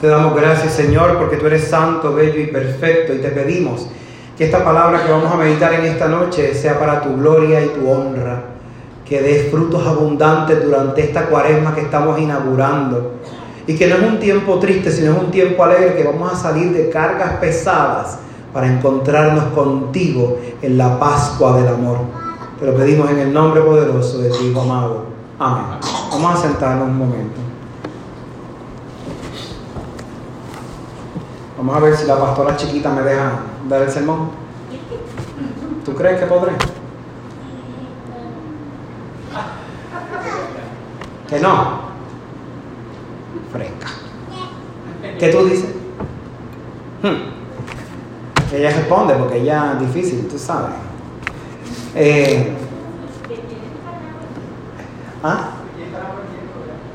Te damos gracias, Señor, porque tú eres santo, bello y perfecto. Y te pedimos que esta palabra que vamos a meditar en esta noche sea para tu gloria y tu honra. Que des frutos abundantes durante esta cuaresma que estamos inaugurando. Y que no es un tiempo triste, sino es un tiempo alegre, que vamos a salir de cargas pesadas para encontrarnos contigo en la Pascua del amor. Te lo pedimos en el nombre poderoso de tu Hijo amado. Amén. Vamos a sentarnos un momento. Vamos a ver si la pastora chiquita me deja dar el sermón. ¿Tú crees que podré? Que no. Fresca. ¿Qué tú dices? Hmm. Ella responde porque ella es difícil, tú sabes. Eh, ¿Ah?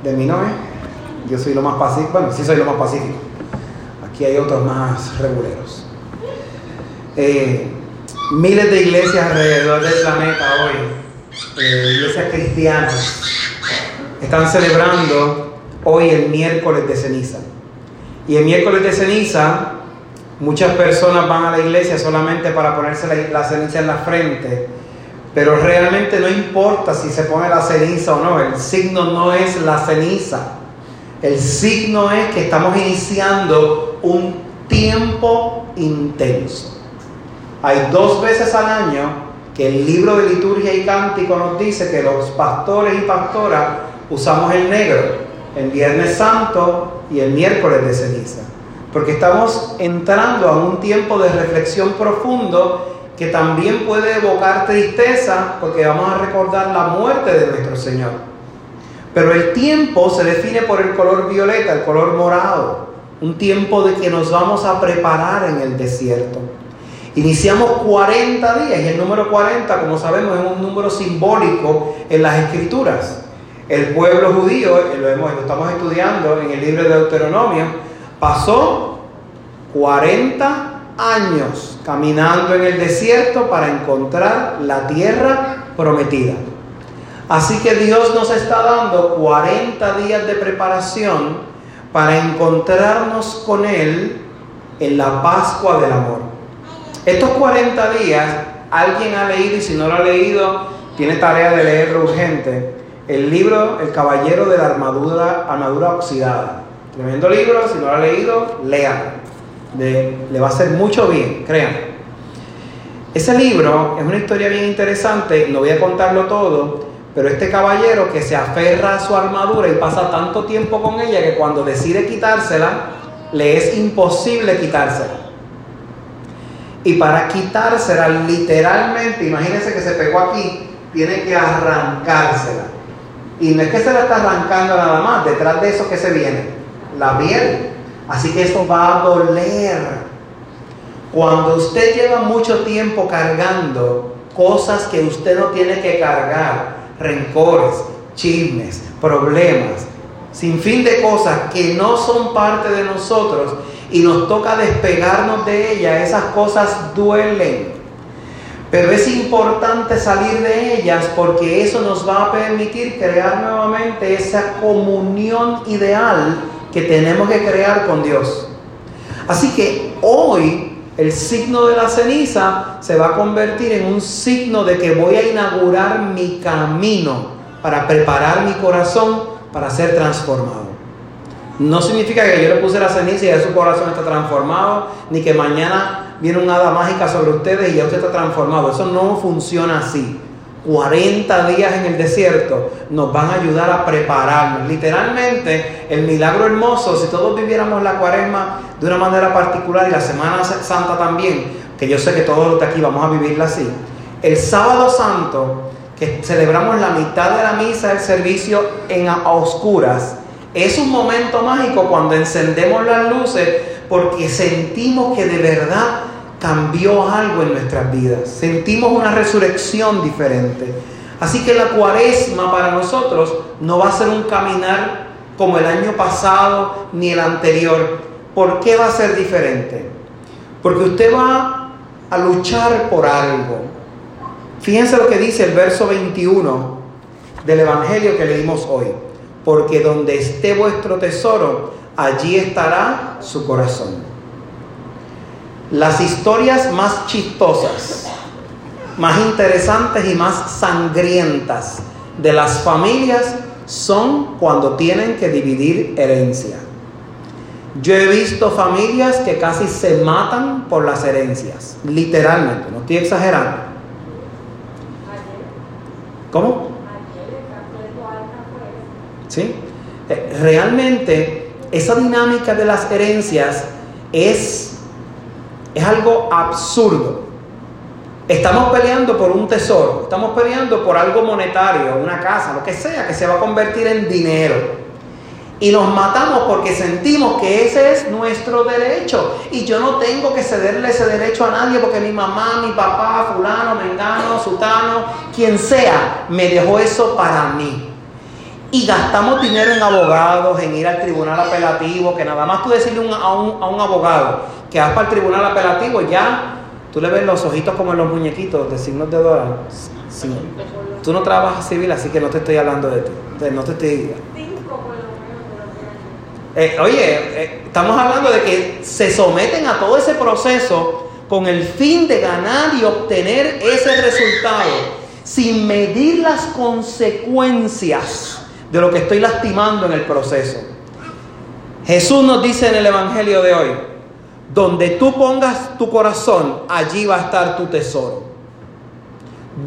De mí no es. Yo soy lo más pacífico. Bueno, sí soy lo más pacífico. Aquí hay otros más reguleros. Eh, miles de iglesias alrededor del planeta hoy, eh, iglesias cristianas, están celebrando hoy el miércoles de ceniza. Y el miércoles de ceniza Muchas personas van a la iglesia solamente para ponerse la, ceniza en la frente, pero realmente no importa si se pone la ceniza o no, el signo no es la ceniza. El signo es que estamos iniciando un tiempo intenso. Hay dos veces al año que el libro de liturgia y cántico nos dice que los pastores y pastoras usamos el negro, el Viernes Santo y el miércoles de ceniza porque estamos entrando a un tiempo de reflexión profundo que también puede evocar tristeza, porque vamos a recordar la muerte de nuestro Señor. Pero el tiempo se define por el color violeta, el color morado, un tiempo de que nos vamos a preparar en el desierto. Iniciamos 40 días y el número 40, como sabemos, es un número simbólico en las escrituras. El pueblo judío, lo, lo estamos estudiando en el libro de Deuteronomio, Pasó 40 años caminando en el desierto para encontrar la tierra prometida. Así que Dios nos está dando 40 días de preparación para encontrarnos con Él en la Pascua del Amor. Estos 40 días, alguien ha leído y si no lo ha leído, tiene tarea de leerlo urgente. El libro El Caballero de la Armadura, Oxidada. Tremendo libro, si no lo ha leído, lean. le va a hacer mucho bien, crean. Ese libro es una historia bien interesante, no voy a contarlo todo, pero este caballero que se aferra a su armadura y pasa tanto tiempo con ella que cuando decide quitársela, le es imposible quitársela. Y para quitársela, literalmente, imagínense que se pegó aquí, tiene que arrancársela. Y no es que se la está arrancando nada más, detrás de eso que se viene la piel. Así que esto va a doler. Cuando usted lleva mucho tiempo cargando cosas que usted no tiene que cargar, rencores, chismes, problemas, sin fin de cosas que no son parte de nosotros y nos toca despegarnos de ellas, esas cosas duelen. Pero es importante salir de ellas porque eso nos va a permitir crear nuevamente esa comunión ideal que tenemos que crear con Dios. Así que hoy el signo de la ceniza se va a convertir en un signo de que voy a inaugurar mi camino para preparar mi corazón para ser transformado. No significa que yo le puse la ceniza y ya su corazón está transformado, ni que mañana viene una hada mágica sobre ustedes y ya usted está transformado. Eso no funciona así. 40 días en el desierto nos van a ayudar a prepararnos. Literalmente, el milagro hermoso, si todos viviéramos la cuaresma de una manera particular y la Semana Santa también, que yo sé que todos los de aquí vamos a vivirla así, el sábado santo, que celebramos la mitad de la misa del servicio en a oscuras, es un momento mágico cuando encendemos las luces porque sentimos que de verdad cambió algo en nuestras vidas. Sentimos una resurrección diferente. Así que la cuaresma para nosotros no va a ser un caminar como el año pasado ni el anterior. ¿Por qué va a ser diferente? Porque usted va a luchar por algo. Fíjense lo que dice el verso 21 del Evangelio que leímos hoy. porque donde esté vuestro tesoro, allí estará su corazón. Las historias más chistosas, más interesantes y más sangrientas de las familias son cuando tienen que dividir herencia. Yo he visto familias que casi se matan por las herencias, literalmente, no estoy exagerando. ¿Cómo? ¿Sí? Eh, realmente esa dinámica de las herencias es, es algo absurdo. Estamos peleando por un tesoro, estamos peleando por algo monetario, una casa, lo que sea, que se va a convertir en dinero. Y nos matamos porque sentimos que ese es nuestro derecho. Y yo no tengo que cederle ese derecho a nadie porque mi mamá, mi papá, fulano, mengano, sutano, quien sea, me dejó eso para mí. Y gastamos dinero en abogados, en ir al tribunal apelativo, que nada más tú decirle a, un, a un abogado que vas para el tribunal apelativo, ya tú le ves los ojitos como en los muñequitos de signos de dólar. Tú no trabajas civil, así que no te estoy hablando de ti. No te estoy... Eh, oye, eh, estamos hablando de que se someten a todo ese proceso con el fin de ganar y obtener ese resultado, sin medir las consecuencias de lo que estoy lastimando en el proceso. Jesús nos dice en el Evangelio de hoy, donde tú pongas tu corazón, allí va a estar tu tesoro.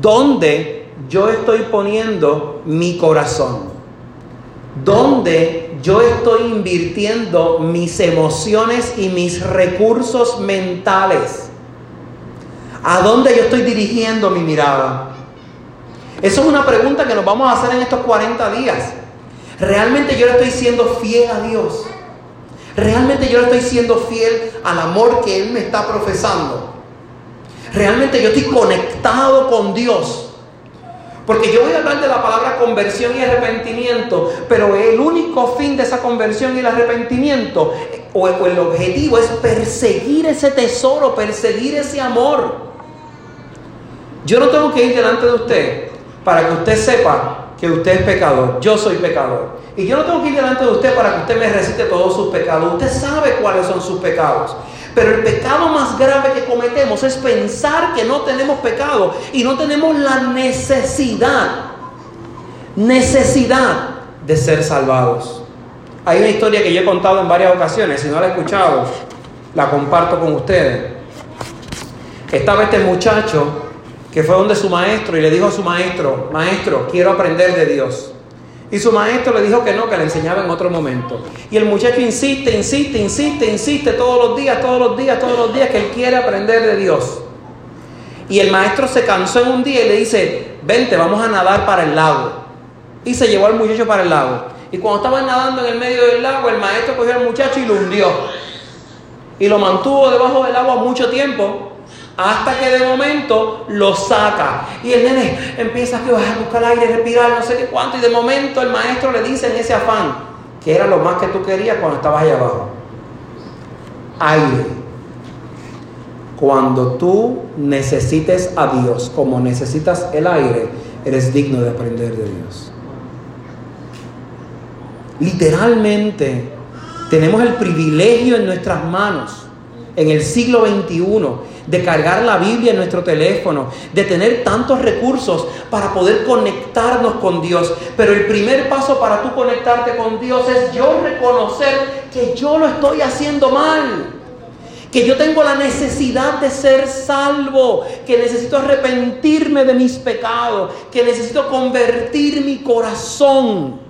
Donde yo estoy poniendo mi corazón. Donde yo estoy invirtiendo mis emociones y mis recursos mentales. ¿A dónde yo estoy dirigiendo mi mirada? Eso es una pregunta que nos vamos a hacer en estos 40 días. ¿Realmente yo le estoy siendo fiel a Dios? ¿Realmente yo le estoy siendo fiel al amor que Él me está profesando? ¿Realmente yo estoy conectado con Dios? Porque yo voy a hablar de la palabra conversión y arrepentimiento, pero el único fin de esa conversión y el arrepentimiento, o el objetivo es perseguir ese tesoro, perseguir ese amor. Yo no tengo que ir delante de usted para que usted sepa que usted es pecador. Yo soy pecador. Y yo no tengo que ir delante de usted para que usted me recite todos sus pecados. Usted sabe cuáles son sus pecados. Pero el pecado más grave que cometemos es pensar que no tenemos pecado y no tenemos la necesidad, necesidad de ser salvados. Hay una historia que yo he contado en varias ocasiones, si no la he escuchado, la comparto con ustedes. Estaba este muchacho que fue donde su maestro y le dijo a su maestro, maestro, quiero aprender de Dios. Y su maestro le dijo que no, que le enseñaba en otro momento. Y el muchacho insiste, insiste, insiste, insiste todos los días, todos los días, todos los días que él quiere aprender de Dios. Y el maestro se cansó en un día y le dice, vente, vamos a nadar para el lago. Y se llevó al muchacho para el lago. Y cuando estaban nadando en el medio del lago, el maestro cogió al muchacho y lo hundió. Y lo mantuvo debajo del agua mucho tiempo hasta que de momento lo saca. Y el nene empieza a buscar aire, respirar, no sé qué cuánto. Y de momento el maestro le dice en ese afán, que era lo más que tú querías cuando estabas allá abajo. Aire. Cuando tú necesites a Dios como necesitas el aire, eres digno de aprender de Dios. Literalmente, tenemos el privilegio en nuestras manos, en el siglo XXI, de cargar la Biblia en nuestro teléfono, de tener tantos recursos para poder conectarnos con Dios. Pero el primer paso para tú conectarte con Dios es yo reconocer que yo lo estoy haciendo mal. Que yo tengo la necesidad de ser salvo, que necesito arrepentirme de mis pecados, que necesito convertir mi corazón.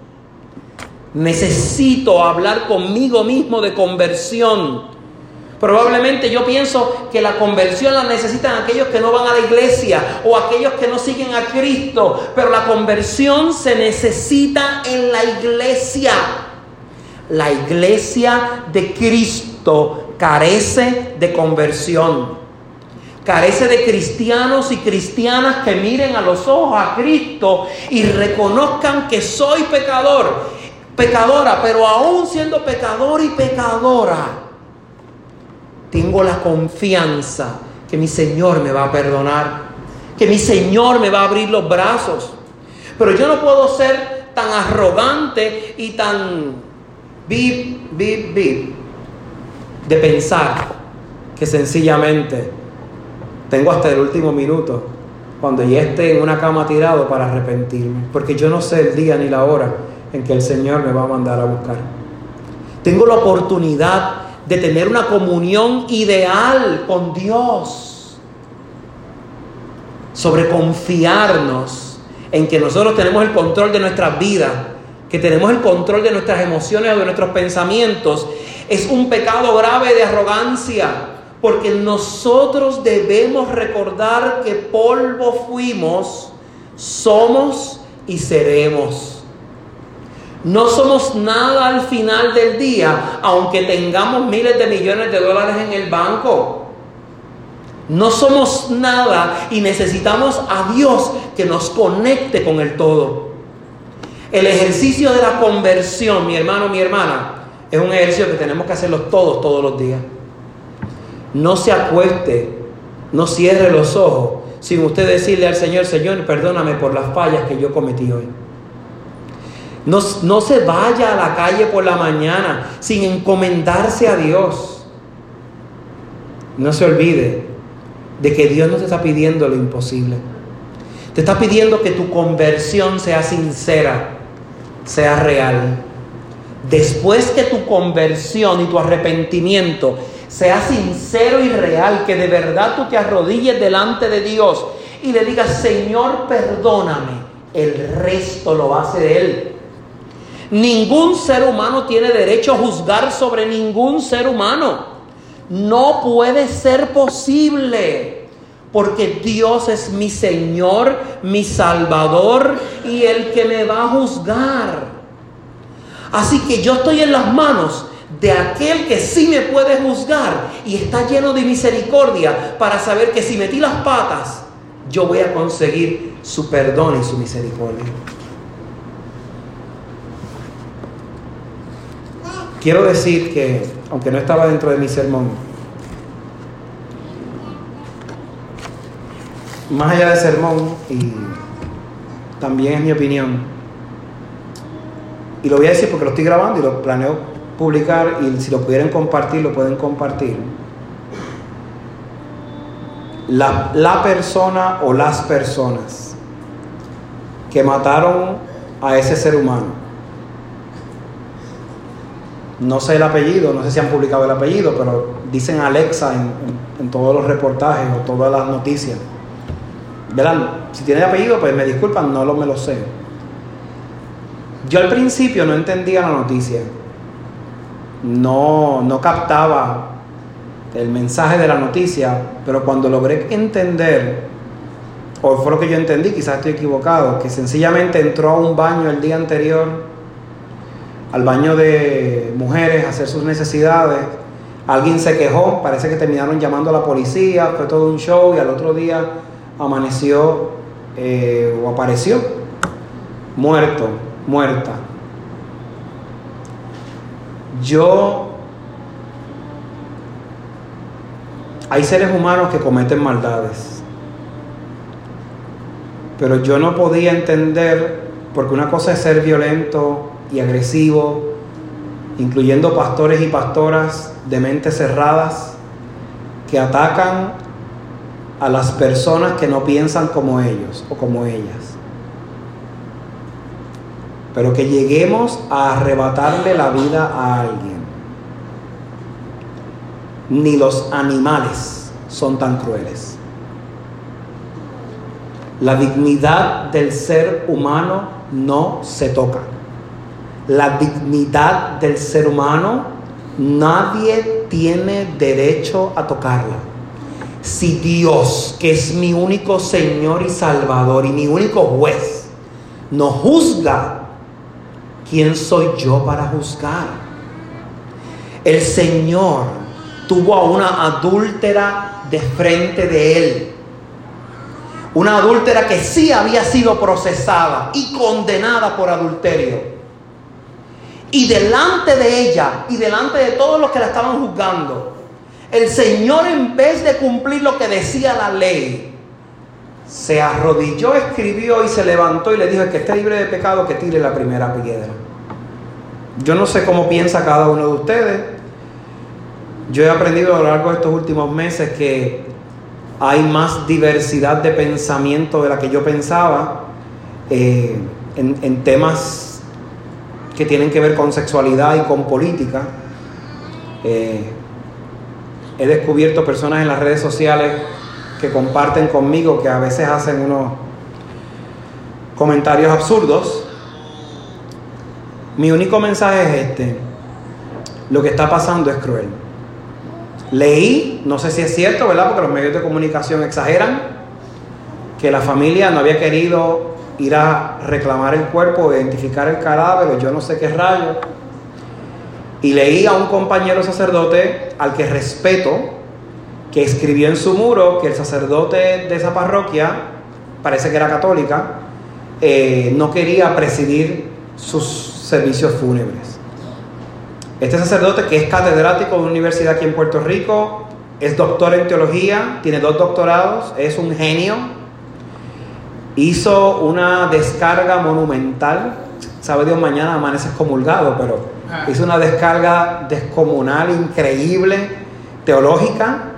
Necesito hablar conmigo mismo de conversión. Probablemente yo pienso que la conversión la necesitan aquellos que no van a la iglesia o aquellos que no siguen a Cristo, pero la conversión se necesita en la iglesia. La iglesia de Cristo carece de conversión. Carece de cristianos y cristianas que miren a los ojos a Cristo y reconozcan que soy pecador, pecadora, pero aún siendo pecador y pecadora, tengo la confianza que mi Señor me va a perdonar, que mi Señor me va a abrir los brazos. Pero yo no puedo ser tan arrogante y tan bip, bip, bip, de pensar que sencillamente tengo hasta el último minuto cuando ya esté en una cama tirado para arrepentirme, porque yo no sé el día ni la hora en que el Señor me va a mandar a buscar. Tengo la oportunidad de tener una comunión ideal con Dios, sobre confiarnos en que nosotros tenemos el control de nuestra vida, que tenemos el control de nuestras emociones o de nuestros pensamientos, es un pecado grave de arrogancia porque nosotros debemos recordar que polvo fuimos, somos y seremos. No somos nada al final del día, aunque tengamos miles de millones de dólares en el banco. No somos nada y necesitamos a Dios que nos conecte con el todo. El ejercicio de la conversión, mi hermano, mi hermana, es un ejercicio que tenemos que hacerlo todos, todos los días no se acueste, no cierre los ojos sin usted decirle al Señor, Señor, perdóname por las fallas que yo cometí hoy. No, se vaya a la calle por la mañana sin encomendarse a Dios. No se olvide de que Dios no te está pidiendo lo imposible. Te está pidiendo que tu conversión sea sincera, sea real. Después que tu conversión y tu arrepentimiento sea sincero y real, que de verdad tú te arrodilles delante de Dios y le digas, Señor, perdóname, el resto lo hace Él. Ningún ser humano tiene derecho a juzgar sobre ningún ser humano. No puede ser posible. Porque Dios es mi Señor, mi Salvador y el que me va a juzgar. Así que yo estoy en las manos de aquel que sí me puede juzgar y está lleno de misericordia para saber que si metí las patas, yo voy a conseguir su perdón y su misericordia. Quiero decir que, aunque no estaba dentro de mi sermón, más allá de sermón, y también es mi opinión, y lo voy a decir porque lo estoy grabando y lo planeo publicar y si lo pudieran compartir, lo pueden compartir. La, la persona o las personas que mataron a ese ser humano. No sé el apellido, no sé si han publicado el apellido, pero dicen Alexa en, todos los reportajes o todas las noticias. Verán, si tiene apellido, pues me disculpan, no lo, me lo sé. Yo al principio no entendía la noticia no, no captaba el mensaje de la noticia, pero cuando logré entender, o fue lo que yo entendí, quizás estoy equivocado, que sencillamente entró a un baño el día anterior, al baño de mujeres, hacer sus necesidades, alguien se quejó, parece que terminaron llamando a la policía, fue todo un show y al otro día amaneció eh, o apareció muerto, muerta. Yo... Hay seres humanos que cometen maldades. Pero yo no podía entender, porque una cosa es ser violento y agresivo, incluyendo pastores y pastoras de mentes cerradas que atacan a las personas que no piensan como ellos o como ellas pero que lleguemos a arrebatarle la vida a alguien. Ni los animales son tan crueles. La dignidad del ser humano no se toca. La dignidad del ser humano nadie tiene derecho a tocarla. Si Dios, que es mi único Señor y Salvador y mi único juez, no juzga ¿quién soy yo para juzgar? El Señor tuvo a una adúltera de frente de él. Una adúltera que sí había sido procesada y condenada por adulterio. Y delante de ella y delante de todos los que la estaban juzgando, el Señor en vez de cumplir lo que decía la ley, se arrodilló, escribió y se levantó y le dijo, el que esté libre de pecado, que tire la primera piedra. Yo no sé cómo piensa cada uno de ustedes. Yo he aprendido a lo largo de estos últimos meses que hay más diversidad de pensamiento de la que yo pensaba eh, en, temas que tienen que ver con sexualidad y con política. Eh, he descubierto personas en las redes sociales que comparten conmigo que a veces hacen unos comentarios absurdos mi único mensaje es este. Lo que está pasando es cruel. Leí, no sé si es cierto, ¿verdad? Porque los medios de comunicación exageran, que la familia no había querido ir a reclamar el cuerpo, identificar el cadáver, yo no sé qué rayo. Y leí a un compañero sacerdote al que respeto, que escribió en su muro que el sacerdote de esa parroquia, parece que era católica, eh, no quería presidir sus servicios fúnebres. Este sacerdote, que es catedrático de una universidad aquí en Puerto Rico, es doctor en teología, tiene dos doctorados, es un genio, hizo una descarga monumental, sabe Dios, mañana amaneces comulgado, pero ah. hizo una descarga descomunal, increíble, teológica,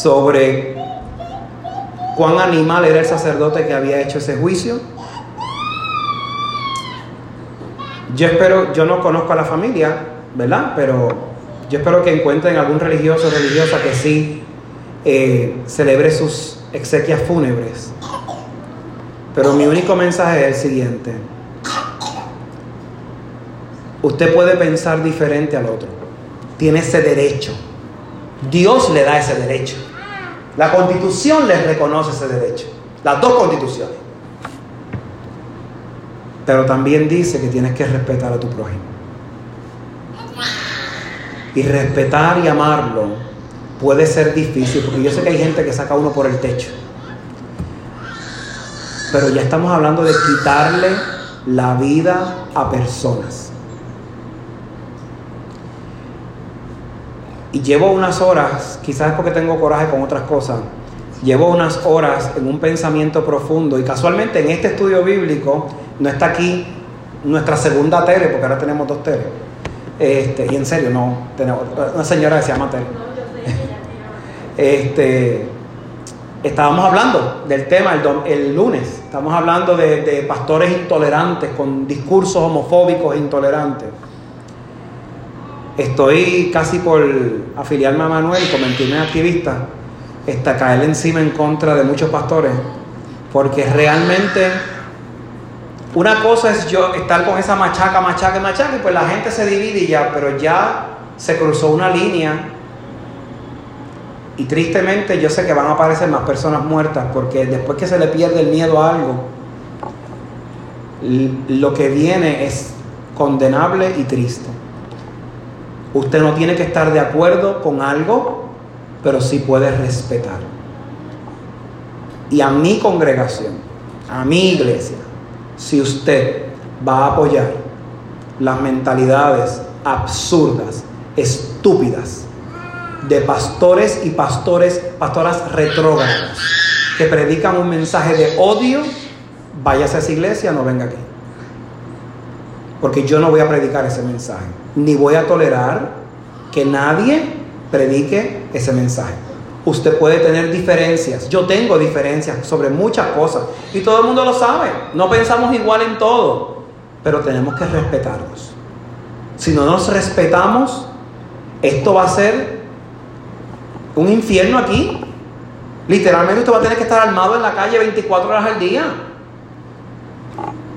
sobre cuán animal era el sacerdote que había hecho ese juicio Yo espero, yo no conozco a la familia, ¿verdad? Pero yo espero que encuentren algún religioso o religiosa que sí eh, celebre sus exequias fúnebres. Pero mi único mensaje es el siguiente. Usted puede pensar diferente al otro. Tiene ese derecho. Dios le da ese derecho. La constitución le reconoce ese derecho. Las dos constituciones. Pero también dice que tienes que respetar a tu prójimo. Y respetar y amarlo puede ser difícil, porque yo sé que hay gente que saca uno por el techo. Pero ya estamos hablando de quitarle la vida a personas. Y llevo unas horas, quizás porque tengo coraje con otras cosas, llevo unas horas en un pensamiento profundo y casualmente en este estudio bíblico no está aquí nuestra segunda tele, porque ahora tenemos dos teles. Este, y en serio, no, tenemos una señora que se llama Tele. este, estábamos hablando del tema el, lunes, estamos hablando de, pastores intolerantes, con discursos homofóbicos e intolerantes. Estoy casi por afiliarme a Manuel y convertirme en activista, hasta caer encima en contra de muchos pastores, porque realmente una cosa es yo estar con esa machaca, machaca, machaca, y pues la gente se divide y ya, pero ya se cruzó una línea. Y tristemente yo sé que van a aparecer más personas muertas, porque después que se le pierde el miedo a algo, lo que viene es condenable y triste. Usted no tiene que estar de acuerdo con algo, pero sí puede respetar. Y a mi congregación, a mi iglesia, si usted va a apoyar las mentalidades absurdas, estúpidas, de pastores y pastores, pastoras retrógradas, que predican un mensaje de odio, váyase a esa iglesia, no venga aquí. Porque yo no voy a predicar ese mensaje, ni voy a tolerar que nadie predique ese mensaje. Usted puede tener diferencias. Yo tengo diferencias sobre muchas cosas. Y todo el mundo lo sabe. No pensamos igual en todo. Pero tenemos que respetarnos. Si no nos respetamos, esto va a ser un infierno aquí. Literalmente usted va a tener que estar armado en la calle 24 horas al día.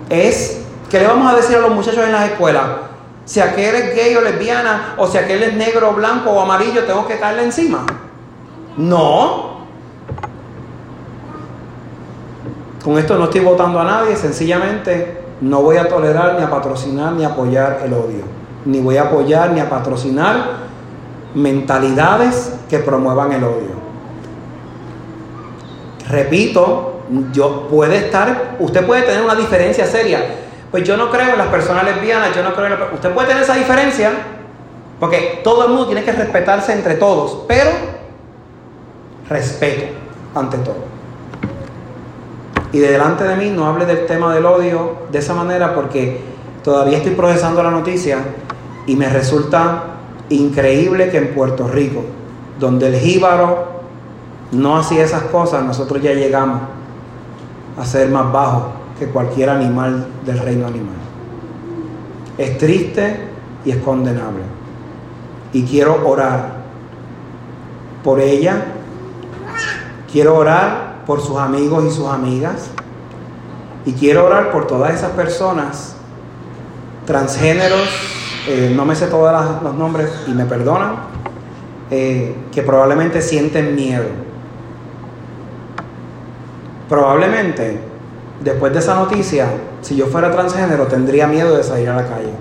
Es, ¿qué le vamos a decir a los muchachos en las escuelas? Si aquel es gay o lesbiana, o si aquel es negro, blanco o amarillo, tengo que caerle encima. No. Con esto no estoy votando a nadie, sencillamente no voy a tolerar ni a patrocinar ni a apoyar el odio. Ni voy a apoyar ni a patrocinar mentalidades que promuevan el odio. Repito, yo puede estar, usted puede tener una diferencia seria. Pues yo no creo en las personas lesbianas, yo no creo en usted puede tener esa diferencia, porque todo el mundo tiene que respetarse entre todos, pero respeto ante todo. Y de delante de mí no hable del tema del odio de esa manera porque todavía estoy procesando la noticia y me resulta increíble que en Puerto Rico, donde el jíbaro no hacía esas cosas, nosotros ya llegamos a ser más bajos que cualquier animal del reino animal. Es triste y es condenable. Y quiero orar por ella. Quiero orar por sus amigos y sus amigas. Y quiero orar por todas esas personas transgéneros, eh, no me sé todos los nombres y me perdonan, eh, que probablemente sienten miedo. Probablemente, después de esa noticia, si yo fuera transgénero, tendría miedo de salir a la calle.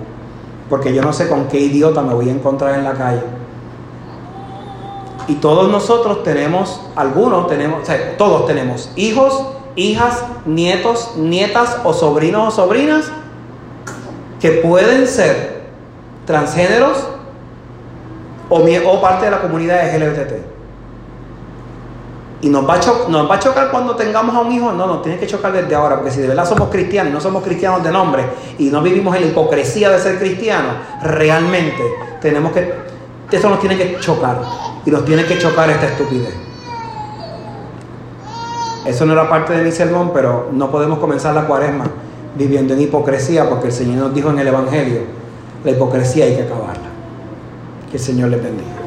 Porque yo no sé con qué idiota me voy a encontrar en la calle. Y todos nosotros tenemos, algunos tenemos, o sea, todos tenemos hijos, hijas, nietos, nietas o sobrinos o sobrinas que pueden ser transgéneros o, parte de la comunidad LGBT. Y nos va, a nos va a chocar cuando tengamos a un hijo, no, nos tiene que chocar desde ahora, porque si de verdad somos cristianos, no somos cristianos de nombre y no vivimos en la hipocresía de ser cristianos, realmente tenemos que, eso nos tiene que chocar y nos tiene que chocar esta estupidez. Eso no era parte de mi sermón, pero no podemos comenzar la cuaresma viviendo en hipocresía, porque el Señor nos dijo en el Evangelio, la hipocresía hay que acabarla. Que el Señor le bendiga.